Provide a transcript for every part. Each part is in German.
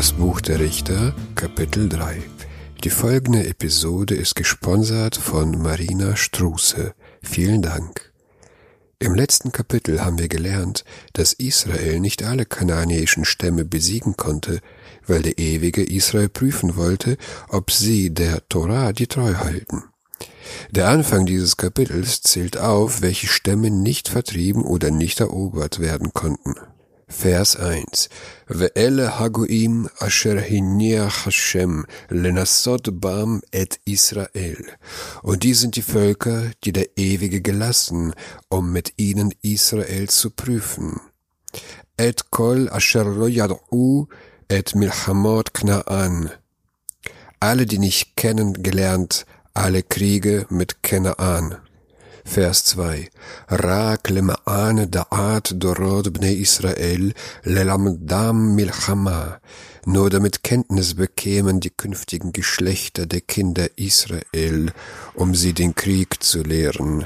Das Buch der Richter, Kapitel 3. Die folgende Episode ist gesponsert von Marina Struße. Vielen Dank. Im letzten Kapitel haben wir gelernt, dass Israel nicht alle kananäischen Stämme besiegen konnte, weil der Ewige Israel prüfen wollte, ob sie der Torah die treu halten. Der Anfang dieses Kapitels zählt auf, welche Stämme nicht vertrieben oder nicht erobert werden konnten. Vers 1 Ve'ele hagoim asher hiniach Hashem lenassot bam et Israel. Und die sind die Völker, die der Ewige gelassen, um mit ihnen Israel zu prüfen. Et kol asher lo yad'u et milchamot knaan. Alle, die nicht kennengelernt, alle Kriege mit Kenaan. Vers 2. רק למען דעת דורות בני ישראל, ללמדם מלחמה, nur damit Kenntnis bekämen die künftigen Geschlechter der Kinder Israel, um sie den Krieg zu lehren.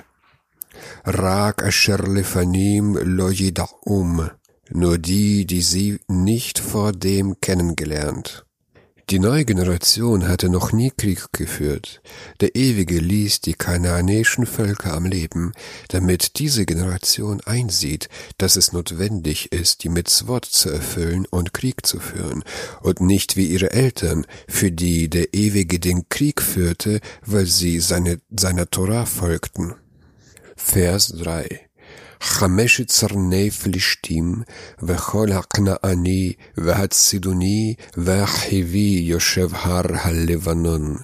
Rak asher lefanim lo yida'um, nur die, die sie nicht vor dem kennengelernt. Die neue Generation hatte noch nie Krieg geführt. Der Ewige ließ die kanaanäischen Völker am Leben, damit diese Generation einsieht, dass es notwendig ist, die Mitzvot zu erfüllen und Krieg zu führen, und nicht wie ihre Eltern, für die der Ewige den Krieg führte, weil sie seine, seiner Torah folgten. Vers 3 חמשת צרני פלישתים, וכל הכנעני, והצידוני, והחיבי יושב הר הלבנון.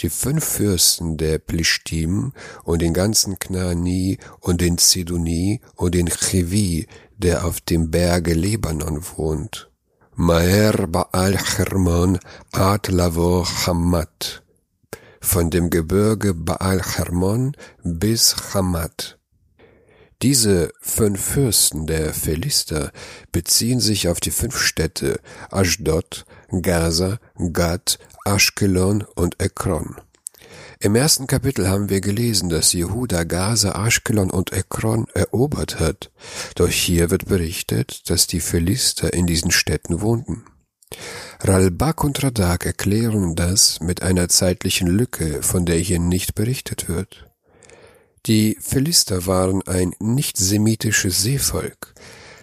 Die fünf Fürsten der Plishtim und den ganzen Knaani und den Zidoni und den Chivi, der auf dem Berge Libanon wohnt. Maer Baal Hermon Ad Lavo Hamat. Von dem Gebirge Baal Hermon bis Hamat. Diese fünf Fürsten der Philister beziehen sich auf die fünf Städte Ashdod, Gaza, Gad, Ashkelon und Ekron. Im ersten Kapitel haben wir gelesen, dass Jehuda Gaza, Ashkelon und Ekron erobert hat. Doch hier wird berichtet, dass die Philister in diesen Städten wohnten. Ralbak und Radak erklären das mit einer zeitlichen Lücke, von der hier nicht berichtet wird. Die Philister waren ein nicht-semitisches Seevolk.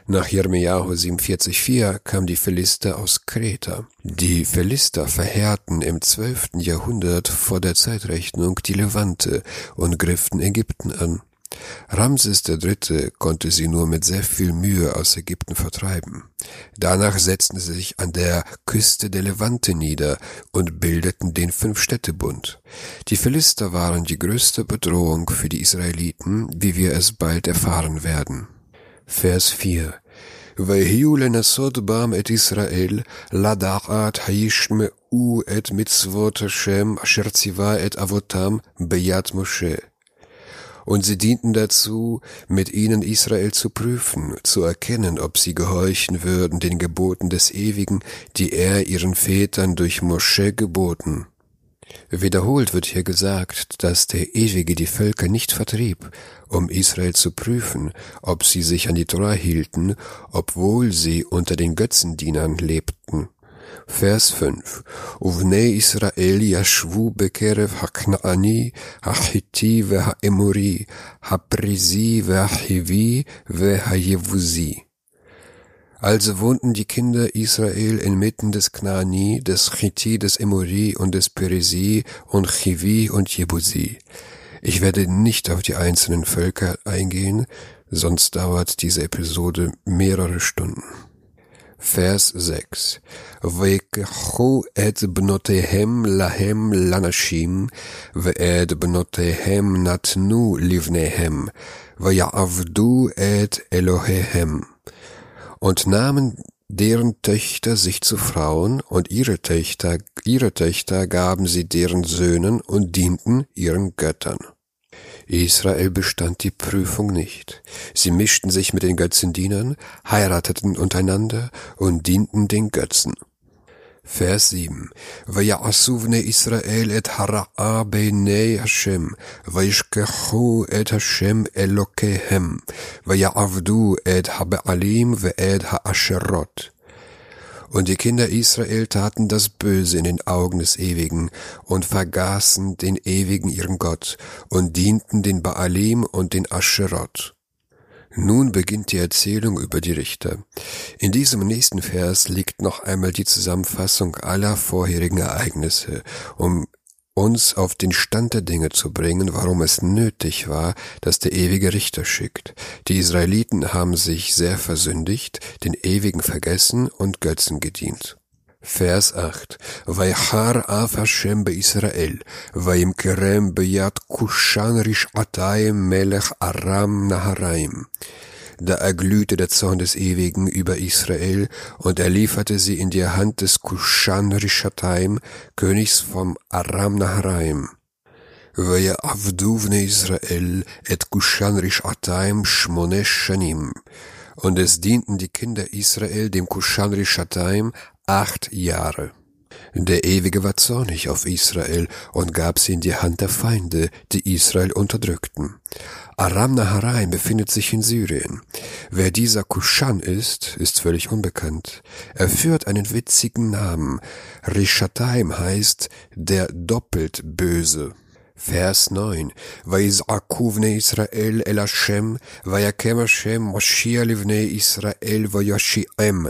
Nach Jeremiahu 47,4 kam die Philister aus Kreta. Die Philister verheerten im 12. Jahrhundert vor der Zeitrechnung die Levante und griffen Ägypten an. Ramses III. konnte sie nur mit sehr viel Mühe aus Ägypten vertreiben. Danach setzten sie sich an der Küste der Levante nieder und bildeten den Fünf-Städte-Bund. Die Philister waren die größte Bedrohung für die Israeliten, wie wir es bald erfahren werden. Vers 4 ויהיו לנסות בם את ישראל, לדעת הישמעו את מצוות השם אשר ציווה את אבותם ביד משה und sie dienten dazu, mit ihnen Israel zu prüfen, zu erkennen, ob sie gehorchen würden den Geboten des Ewigen, die er ihren Vätern durch Mosche geboten. Wiederholt wird hier gesagt, dass der Ewige die Völker nicht vertrieb, um Israel zu prüfen, ob sie sich an die Torah hielten, obwohl sie unter den Götzendienern lebten. Vers 5. Uvne Israel yashvu bekerev haknaani, hachiti vehaemori, haprisi vehahivi vehajevusi. Also wohnten die Kinder Israel inmitten des Knani, des Chiti, des Emuri und des Peresi und Chivi und Jebusi. Ich werde nicht auf die einzelnen Völker eingehen, sonst dauert diese Episode mehrere Stunden. Vers 6. ויקחו את בנותיהם להם לנשים, ואת בנותיהם נתנו לבניהם, ויעבדו את אלוהיהם. Und nahmen deren Töchter sich zu Frauen, und ihre Töchter, ihre Töchter gaben sie deren Söhnen und dienten ihren Göttern. Israel bestand die Prüfung nicht. Sie mischten sich mit den Götzendienern, heirateten untereinander und dienten den Götzen. Vers 7. Vayasuv ne Israel et hara'a beinei Hashem, vayishkechu et Hashem Elokehem, vayavdu et habealim ve'ed ha'asherot. Und die Kinder Israel taten das Böse in den Augen des Ewigen und vergaßen den Ewigen ihren Gott und dienten den Baalim und den Ascherot. Nun beginnt die Erzählung über die Richter. In diesem nächsten Vers liegt noch einmal die Zusammenfassung aller vorherigen Ereignisse, um uns auf den Stand der Dinge zu bringen, warum es nötig war, dass der ewige Richter schickt. Die Israeliten haben sich sehr versündigt, den Ewigen vergessen und Götzen gedient. Vers 8. Vaychar af Hashem Israel, vayimkerem beyat kushan rish'atayim melech Aram Naharaim. Da erglühte der Zorn des Ewigen über Israel, und er lieferte sie in die Hand des Kushan Rishataim, Königs vom Aram Naharaim. Avduvne Israel et Kushan Rishataim Shmonesh Shanim. Und es dienten die Kinder Israel dem Kushan Rishataim acht Jahre. Der Ewige war zornig auf Israel und gab sie in die Hand der Feinde, die Israel unterdrückten. Aram Naharaim befindet sich in Syrien. Wer dieser Kushan ist, ist völlig unbekannt. Er führt einen witzigen Namen. Rishataim heißt der doppelt Böse. Vers 9. ויזעקו בני ישראל אל השם, ויקם השם מושיע לבני ישראל ויושיעם.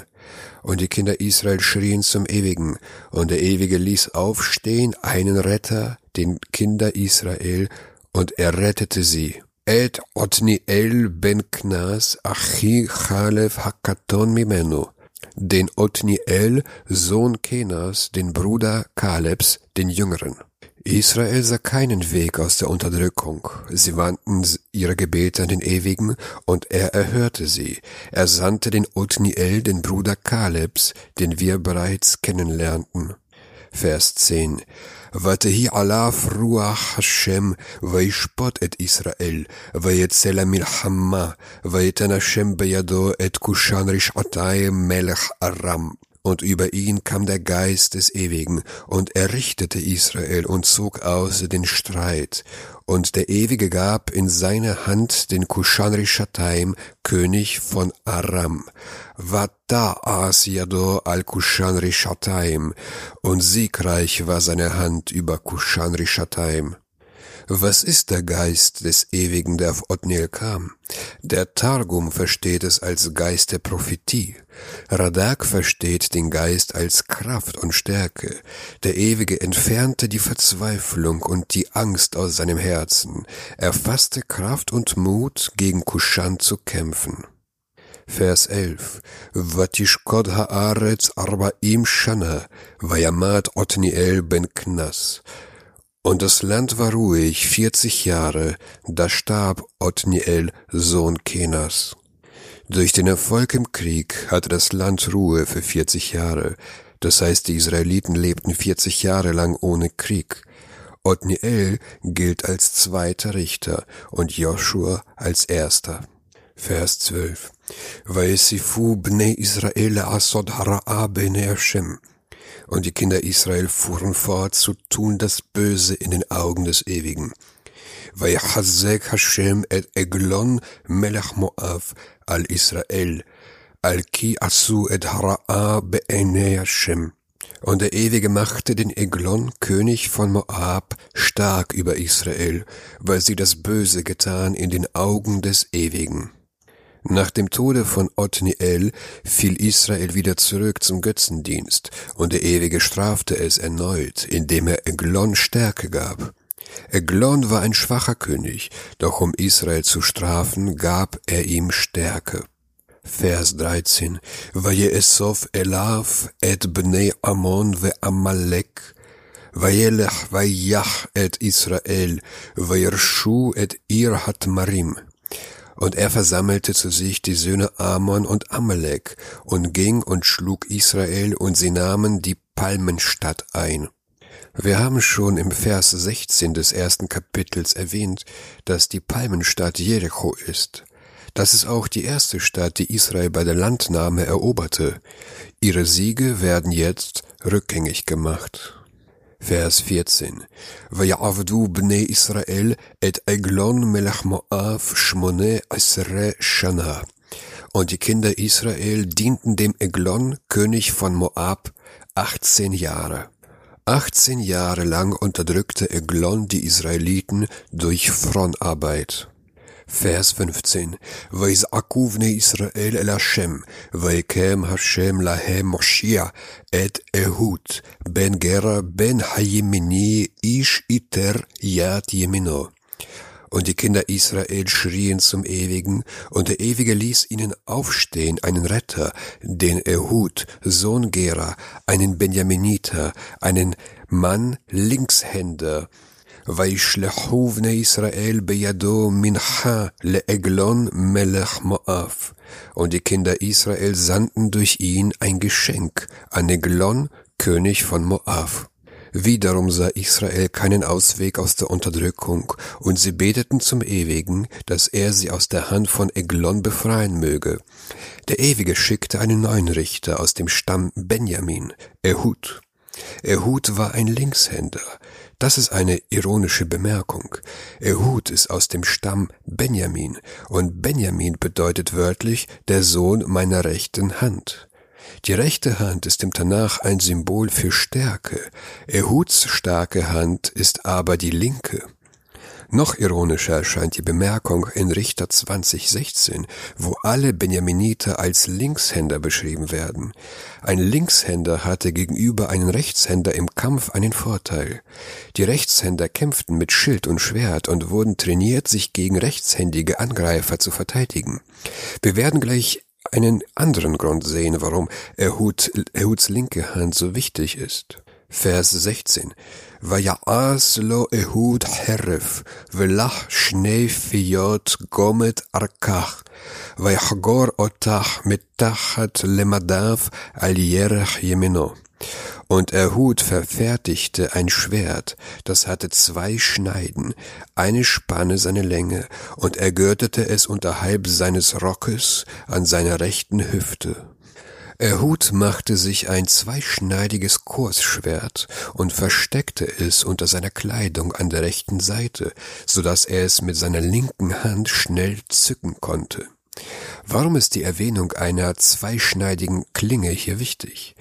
Und die Kinder Israel schrien zum Ewigen, und der Ewige ließ aufstehen einen Retter, den Kinder Israel, und er rettete sie. Et Otniel ben Knas, Achi Chalev Hakaton Mimenu, den Otniel, Sohn Kenas, den Bruder Kalebs, den Jüngeren. Israel sah keinen Weg aus der Unterdrückung. Sie wandten ihre Gebete an den Ewigen, und er erhörte sie. Er sandte den Othniel, den Bruder Kalebs, den wir bereits kennenlernten. Vers 10. Vatehi Allah Fruach Hashem, vaishpot et Israel, vayetzela milhamma, vayetan Hashem beyado et kushan rishatai melech aram. Und über ihn kam der Geist des Ewigen, und er richtete Israel und zog aus den Streit. Und der Ewige gab in seine Hand den Kushan-Rishataim, König von Aram. Vata as yado al Kushan-Rishataim, und siegreich war seine Hand über Kushan-Rishataim. Was ist der Geist des Ewigen, der auf Othniel kam? Der Targum versteht es als Geist der Prophetie. Radak versteht den Geist als Kraft und Stärke. Der Ewige entfernte die Verzweiflung und die Angst aus seinem Herzen. Er fasste Kraft und Mut, gegen Kushan zu kämpfen. Vers 11. Vatishkod haaretz arbaim shana, vayamad Otniel ben Knas. Und das Land war ruhig vierzig Jahre, da starb Othniel, Sohn Kenas. Durch den Erfolg im Krieg hatte das Land Ruhe für vierzig Jahre, das heißt die Israeliten lebten vierzig Jahre lang ohne Krieg. Othniel gilt als zweiter Richter und Joshua als erster. Vers 12. Vaisifu bnei Israel asod hara'a bene Hashem und die Kinder Israel fuhren fort zu tun das Böse in den Augen des Ewigen. ויחזק Hashem et Eglon melech Moav al Israel, al ki asu et hara'a be'enei Hashem. Und der Ewige machte den Eglon, König von Moab, stark über Israel, weil sie das Böse getan in den Augen des Ewigen. Nach dem Tode von Othniel fiel Israel wieder zurück zum Götzendienst, und der Ewige strafte es erneut, indem er Eglon Stärke gab. Eglon war ein schwacher König, doch um Israel zu strafen, gab er ihm Stärke. Vers 13. Vayeesov elav et bnei Ammon ve Amalek, vayelech vayach et Israel, vayershu et ir hat marim. Und er versammelte zu sich die Söhne Ammon und Amalek und ging und schlug Israel und sie nahmen die Palmenstadt ein. Wir haben schon im Vers 16 des ersten Kapitels erwähnt, dass die Palmenstadt Jericho ist. Das ist auch die erste Stadt, die Israel bei der Landnahme eroberte. Ihre Siege werden jetzt rückgängig gemacht. Vers 14. ויעבדו בני ישראל את עגלון מלך מואב שמונה עשרה שנה. Und die Kinder Israel dienten dem Eglon, König von Moab, 18 Jahre. 18 Jahre lang unterdrückte Eglon die Israeliten durch Frontarbeit. Vers 15. Vaizaku vne Israel el Hashem, vaikem Hashem lahem Moshia, et Ehud, ben Gera, ben Hayemini, ish iter yad Yemino. Und die Kinder Israel schrien zum Ewigen, und der Ewige ließ ihnen aufstehen einen Retter, den Ehud, Sohn Gera, einen Benjaminiter, einen Mann Linkshänder, וישלחו בני ישראל בידו מנחה לעגלון מלך מואב. Und die Kinder Israel sandten durch ihn ein Geschenk an Eglon, König von Moab. Wiederum sah Israel keinen Ausweg aus der Unterdrückung, und sie beteten zum Ewigen, dass er sie aus der Hand von Eglon befreien möge. Der Ewige schickte einen neuen Richter aus dem Stamm Benjamin, Ehud. Ehud war ein Linkshänder. Das ist eine ironische Bemerkung. Ehud ist aus dem Stamm Benjamin, und Benjamin bedeutet wörtlich der Sohn meiner rechten Hand. Die rechte Hand ist im Tanach ein Symbol für Stärke, Ehuds starke Hand ist aber die linke. Noch ironischer erscheint die Bemerkung in Richter 2016, wo alle Benjaminiter als Linkshänder beschrieben werden. Ein Linkshänder hatte gegenüber einem Rechtshänder im Kampf einen Vorteil. Die Rechtshänder kämpften mit Schild und Schwert und wurden trainiert, sich gegen rechtshändige Angreifer zu verteidigen. Wir werden gleich einen anderen Grund sehen, warum Ehud, Ehuds linke Hand so wichtig ist. Vers 16. ויעש לו אהוד חרב, ולח שני פיות גומת ארכך, ויחגור אותך מתחת למדיו על ירך ימינו. Und Erhud verfertigte ein Schwert, das hatte zwei Schneiden, eine Spanne seine Länge, und er gürtete es unterhalb seines Rockes an seiner rechten Hüfte. Erhud machte sich ein zweischneidiges Kursschwert und versteckte es unter seiner Kleidung an der rechten Seite, so dass er es mit seiner linken Hand schnell zücken konnte. Warum ist die Erwähnung einer zweischneidigen Klinge hier wichtig?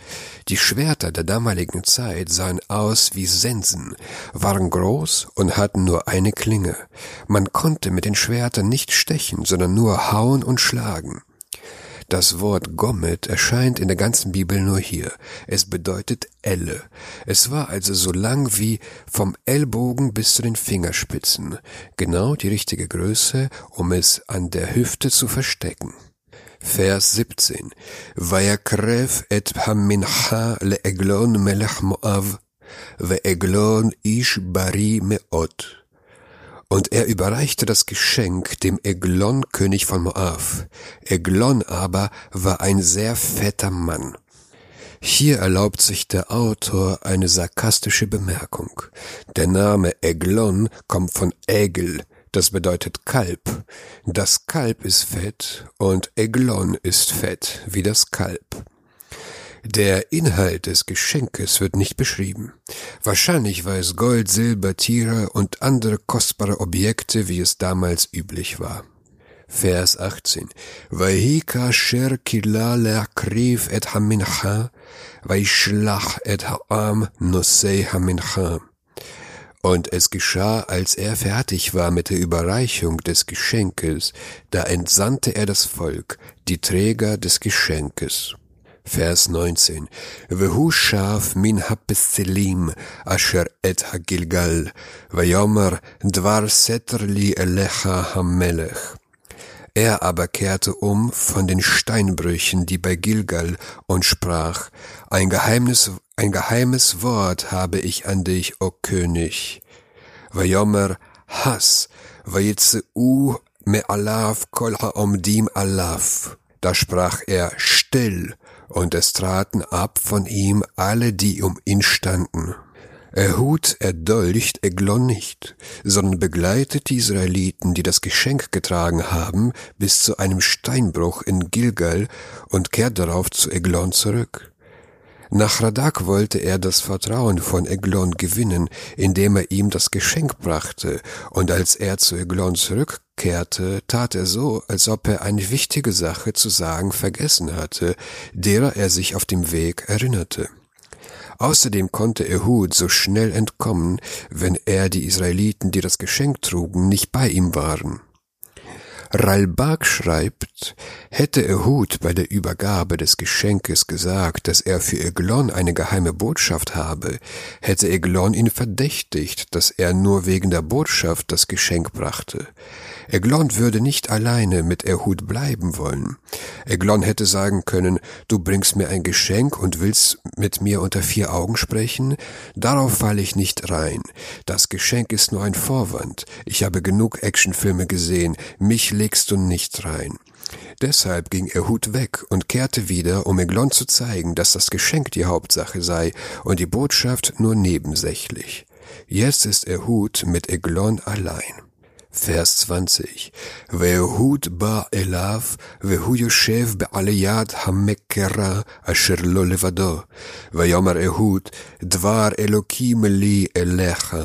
Die Schwerter der damaligen Zeit sahen aus wie Sensen, waren groß und hatten nur eine Klinge. Man konnte mit den Schwertern nicht stechen, sondern nur hauen und schlagen. Das Wort Gommet erscheint in der ganzen Bibel nur hier. Es bedeutet Elle. Es war also so lang wie vom Ellbogen bis zu den Fingerspitzen. Genau die richtige Größe, um es an der Hüfte zu verstecken. Vers 17. Vayakrev et hamincha le'eglon melech Moav, ve'eglon ish bari me'ot. Und er überreichte das Geschenk dem Eglon, König von Moab. Eglon aber war ein sehr fetter Mann. Hier erlaubt sich der Autor eine sarkastische Bemerkung. Der Name Eglon kommt von Egel, das bedeutet Kalb. Das Kalb ist fett und Eglon ist fett wie das Kalb. Der Inhalt des Geschenkes wird nicht beschrieben. Wahrscheinlich war es Gold, Silber, Tiere und andere kostbare Objekte, wie es damals üblich war. Vers 18. Vahika sher kilala krif et hamincha, vaishlach et ha'am nosei hamincha. Und es geschah, als er fertig war mit der Überreichung des Geschenkes, da entsandte er das Volk, die Träger des Geschenkes. Vers 19. והוא שב מן הפסלים אשר את הגלגל, ויאמר דבר סתר לי אליך המלך. Er aber kehrte um von den Steinbrüchen, die bei Gilgal, und sprach, ein Geheimnis, ein geheimes Wort habe ich an dich, o König. Vayomer Has, Vayitzeu me alaf kol ha'omdim alaf. Da sprach er, still, und es traten ab von ihm alle, die um ihn standen. Erhut, erdolcht Eglon nicht, sondern begleitet die Israeliten, die das Geschenk getragen haben, bis zu einem Steinbruch in Gilgal und kehrt darauf zu Eglon zurück. Nach Radak wollte er das Vertrauen von Eglon gewinnen, indem er ihm das Geschenk brachte, und als er zu Eglon zurückkehrte, tat er so, als ob er eine wichtige Sache zu sagen vergessen hatte, derer er sich auf dem Weg erinnerte. Außerdem konnte Ehud so schnell entkommen, wenn er die Israeliten, die das Geschenk trugen, nicht bei ihm waren. Ralbag schreibt, hätte Ehud bei der Übergabe des Geschenkes gesagt, dass er für Eglon eine geheime Botschaft habe, hätte Eglon ihn verdächtigt, dass er nur wegen der Botschaft das Geschenk brachte. Eglon würde nicht alleine mit Ehud bleiben wollen. Eglon hätte sagen können, du bringst mir ein Geschenk und willst mit mir unter vier Augen sprechen? Darauf falle ich nicht rein. Das Geschenk ist nur ein Vorwand. Ich habe genug Actionfilme gesehen. Mich legst du nicht rein. Deshalb ging Ehud weg und kehrte wieder, um Eglon zu zeigen, dass das Geschenk die Hauptsache sei und die Botschaft nur nebensächlich. Jetzt ist Ehud mit Eglon allein. Vers 20. והאהוד בא אליו, והוא יושב בעליית המקרה אשר לא לבדו. ויאמר אהוד, דבר אלוקים לי אליך.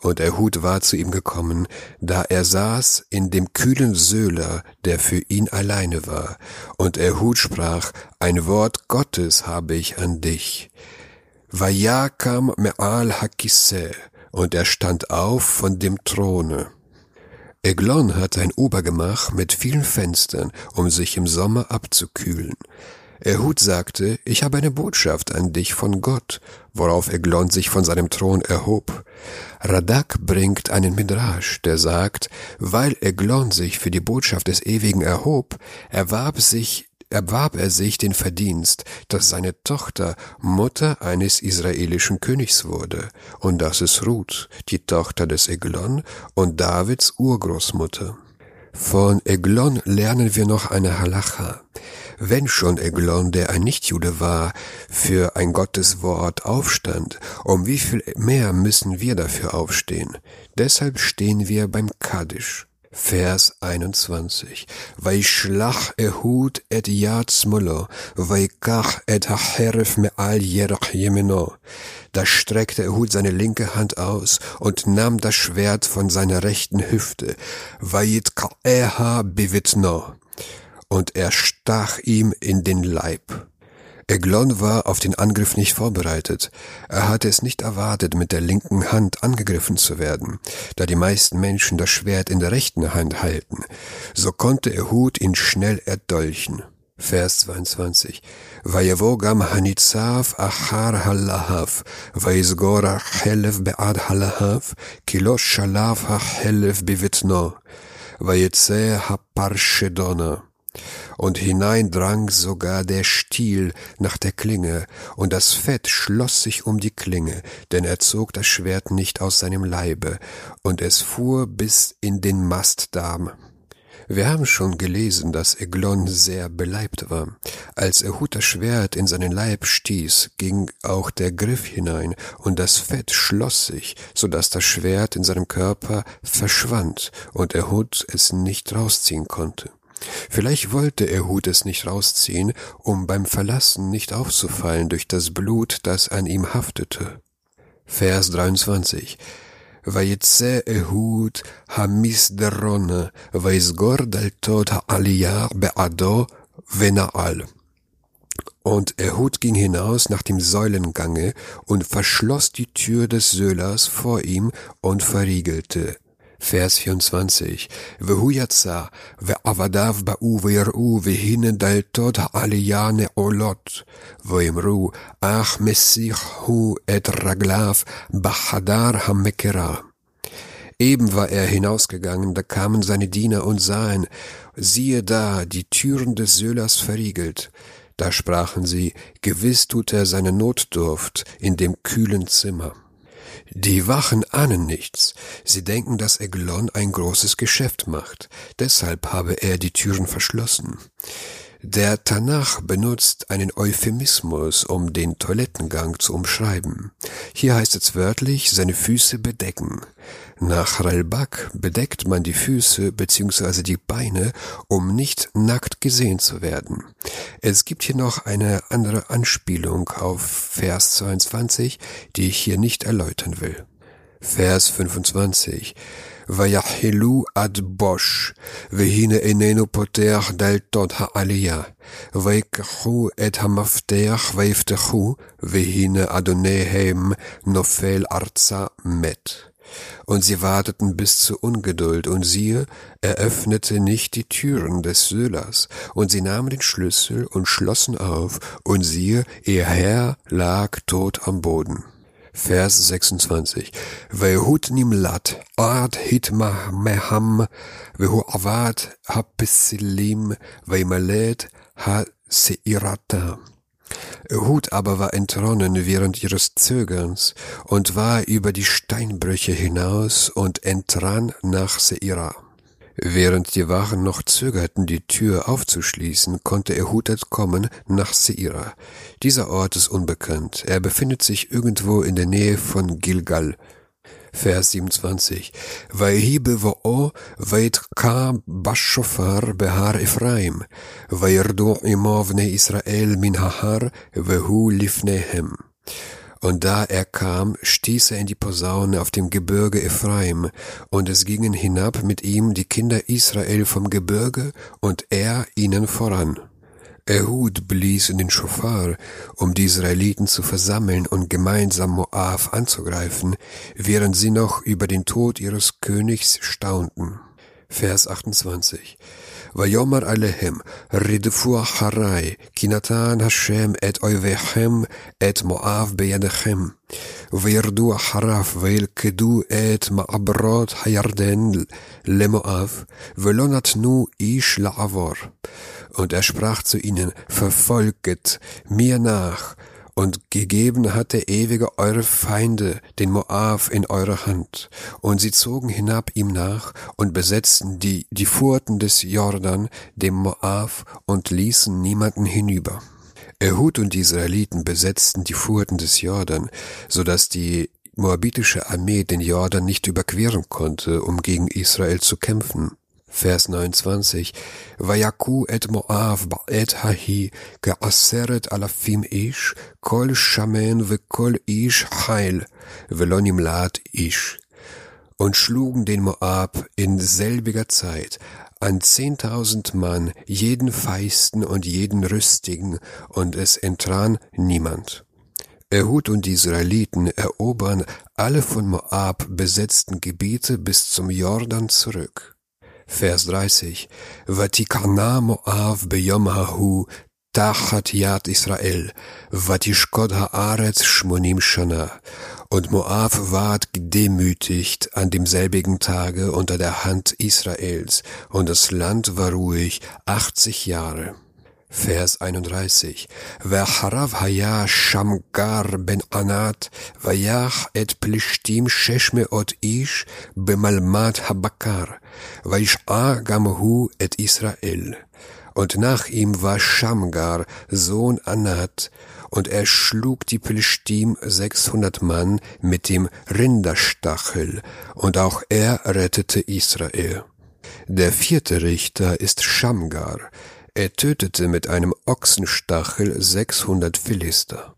Und Ehud war zu ihm gekommen, da er saß in dem kühlen Söhler, der für ihn alleine war. Und Ehud sprach, ein Wort Gottes habe ich an dich. Vayakam me'al hakise, und er stand auf von dem Throne. Eglon hat ein Obergemach mit vielen Fenstern, um sich im Sommer abzukühlen. Ehud sagte, ich habe eine Botschaft an dich von Gott, worauf Eglon sich von seinem Thron erhob. Radak bringt einen Midrash, der sagt, weil Eglon sich für die Botschaft des Ewigen erhob, erwarb sich erwarb er sich den Verdienst, dass seine Tochter Mutter eines israelischen Königs wurde, und das ist Ruth, die Tochter des Eglon und Davids Urgroßmutter. Von Eglon lernen wir noch eine Halacha. Wenn schon Eglon, der ein Nichtjude war, für ein Gotteswort aufstand, um wie viel mehr müssen wir dafür aufstehen? Deshalb stehen wir beim Kaddisch. Vers 21. Vaishlach Ehud et Yad Smolo, Vaikach et Hacheref Me'al Yerach Yemeno. Da streckte Ehud seine linke Hand aus und nahm das Schwert von seiner rechten Hüfte, Vayit Ka'eha Bivitno. Und er stach ihm in den Leib. Eglon war auf den Angriff nicht vorbereitet. Er hatte es nicht erwartet, mit der linken Hand angegriffen zu werden, da die meisten Menschen das Schwert in der rechten Hand halten. So konnte Ehud ihn schnell erdolchen. Vers 22. Vayevogam hanitzav achar halahav, vayizgora helev bead halahav, kilosh halav hachelev bivitno, vayetze haparshedona und hinein drang sogar der Stiel nach der Klinge, und das Fett schloss sich um die Klinge, denn er zog das Schwert nicht aus seinem Leibe, und es fuhr bis in den Mastdarm. Wir haben schon gelesen, dass Eglon sehr beleibt war. Als Ehud das Schwert in seinen Leib stieß, ging auch der Griff hinein, und das Fett schloss sich, so dass das Schwert in seinem Körper verschwand und Ehud es nicht rausziehen konnte. Vielleicht wollte Ehud es nicht rausziehen, um beim Verlassen nicht aufzufallen durch das Blut, das an ihm haftete. Vers 23 ויצא אהוד המסדרון, ויסגור דלתות העלייה בעדו ונעל. Und Ehud ging hinaus nach dem Säulengange und verschloss die Tür des Söhlers vor ihm und verriegelte. Vers 24. Vehuyatsa, ve'avadav ba ve'ir'u ve'hine dal tod ha'aliyane olot, ve'imru ach messich hu et raglav ba'hadar ha'mekera. Eben war er hinausgegangen, da kamen seine Diener und sahen, siehe da, die Türen des Söhlers verriegelt. Da sprachen sie, gewiss tut er seine Notdurft in dem kühlen Zimmer. Die Wachen ahnen nichts. Sie denken, dass Eglon ein großes Geschäft macht. Deshalb habe er die Türen verschlossen. Der Tanach benutzt einen Euphemismus, um den Toilettengang zu umschreiben. Hier heißt es wörtlich, seine Füße bedecken. Nach Ralbak bedeckt man die Füße bzw. die Beine, um nicht nackt gesehen zu werden. Es gibt hier noch eine andere Anspielung auf Vers 22, die ich hier nicht erläutern will. Vers 25 ויחלו עד בוש, והנה איננו פותח דלתות העלייה, ויקחו את המפתח ויפתחו, והנה אדוניהם נופל ארצה מת. Und sie warteten bis zur Ungeduld, und siehe, er öffnete nicht die Türen des Söhlers, und sie nahmen den Schlüssel und schlossen auf, und siehe, ihr Herr lag tot am Boden. Vers 26. Vehut nimlat ad hitma meham vehu avad hapisilim veimalet ha seirata. Hut aber war entronnen während ihres Zögerns und war über die Steinbrüche hinaus und entrann nach Seira. Während die Waren noch zögerten, die Tür aufzuschließen, konnte er hutet kommen nach Seira. Dieser Ort ist unbekannt. Er befindet sich irgendwo in der Nähe von Gilgal. Vers 27. Vayhi bevoo vaytka bashofar behar Ephraim, vayirdu imovne Israel min hahar vehu lifnehem. Und da er kam, stieß er in die Posaune auf dem Gebirge Ephraim, und es gingen hinab mit ihm die Kinder Israel vom Gebirge, und er ihnen voran. Ehud blies in den Schofar, um die Israeliten zu versammeln und gemeinsam Moab anzugreifen, während sie noch über den Tod ihres Königs staunten. Vers 28. ויאמר עליהם, רדפו אחריי, כי נתן השם את אויביכם, את מואב בידיכם. וירדו אחריו, וילכדו את מעברות הירדן למואב, ולא נתנו איש לעבור. Und er sprach zu ihnen, verfolget mir nach, und gegeben hat der Ewige eure Feinde, den Moab, in eure Hand. Und sie zogen hinab ihm nach und besetzten die, die Furten des Jordan, dem Moab, und ließen niemanden hinüber. Ehud und die Israeliten besetzten die Furten des Jordan, so dass die moabitische Armee den Jordan nicht überqueren konnte, um gegen Israel zu kämpfen. Vers 29. Vayaku et Moav ba'et hahi ke'aseret alafim ish kol shamen ve'kol ish heil ve'lo nimlat ish. Und schlugen den Moab in selbiger Zeit an zehntausend Mann, jeden Feisten und jeden Rüstigen, und es entran niemand. Ehud und die Israeliten erobern alle von Moab besetzten Gebiete bis zum Jordan zurück. Vers 30, Vatikana Moav beyom hahu Tachat yat Israel, Vatishkod Haaretz Shmonim Shana. Und Moab ward gedemütigt an demselbigen Tage unter der Hand Israels, und das Land war ruhig achtzig Jahre. Vers 31. V'acharav haya Shamgar ben Anat, vayach et plishtim sheshme ot ish bemalmat habakar, vayish'a gamhu et Israel. Und nach ihm war Shamgar, Sohn Anat, und er schlug die Plishtim 600 Mann mit dem Rinderstachel, und auch er rettete Israel. Der vierte Richter ist Shamgar, er tötete mit einem Ochsenstachel sechshundert Philister.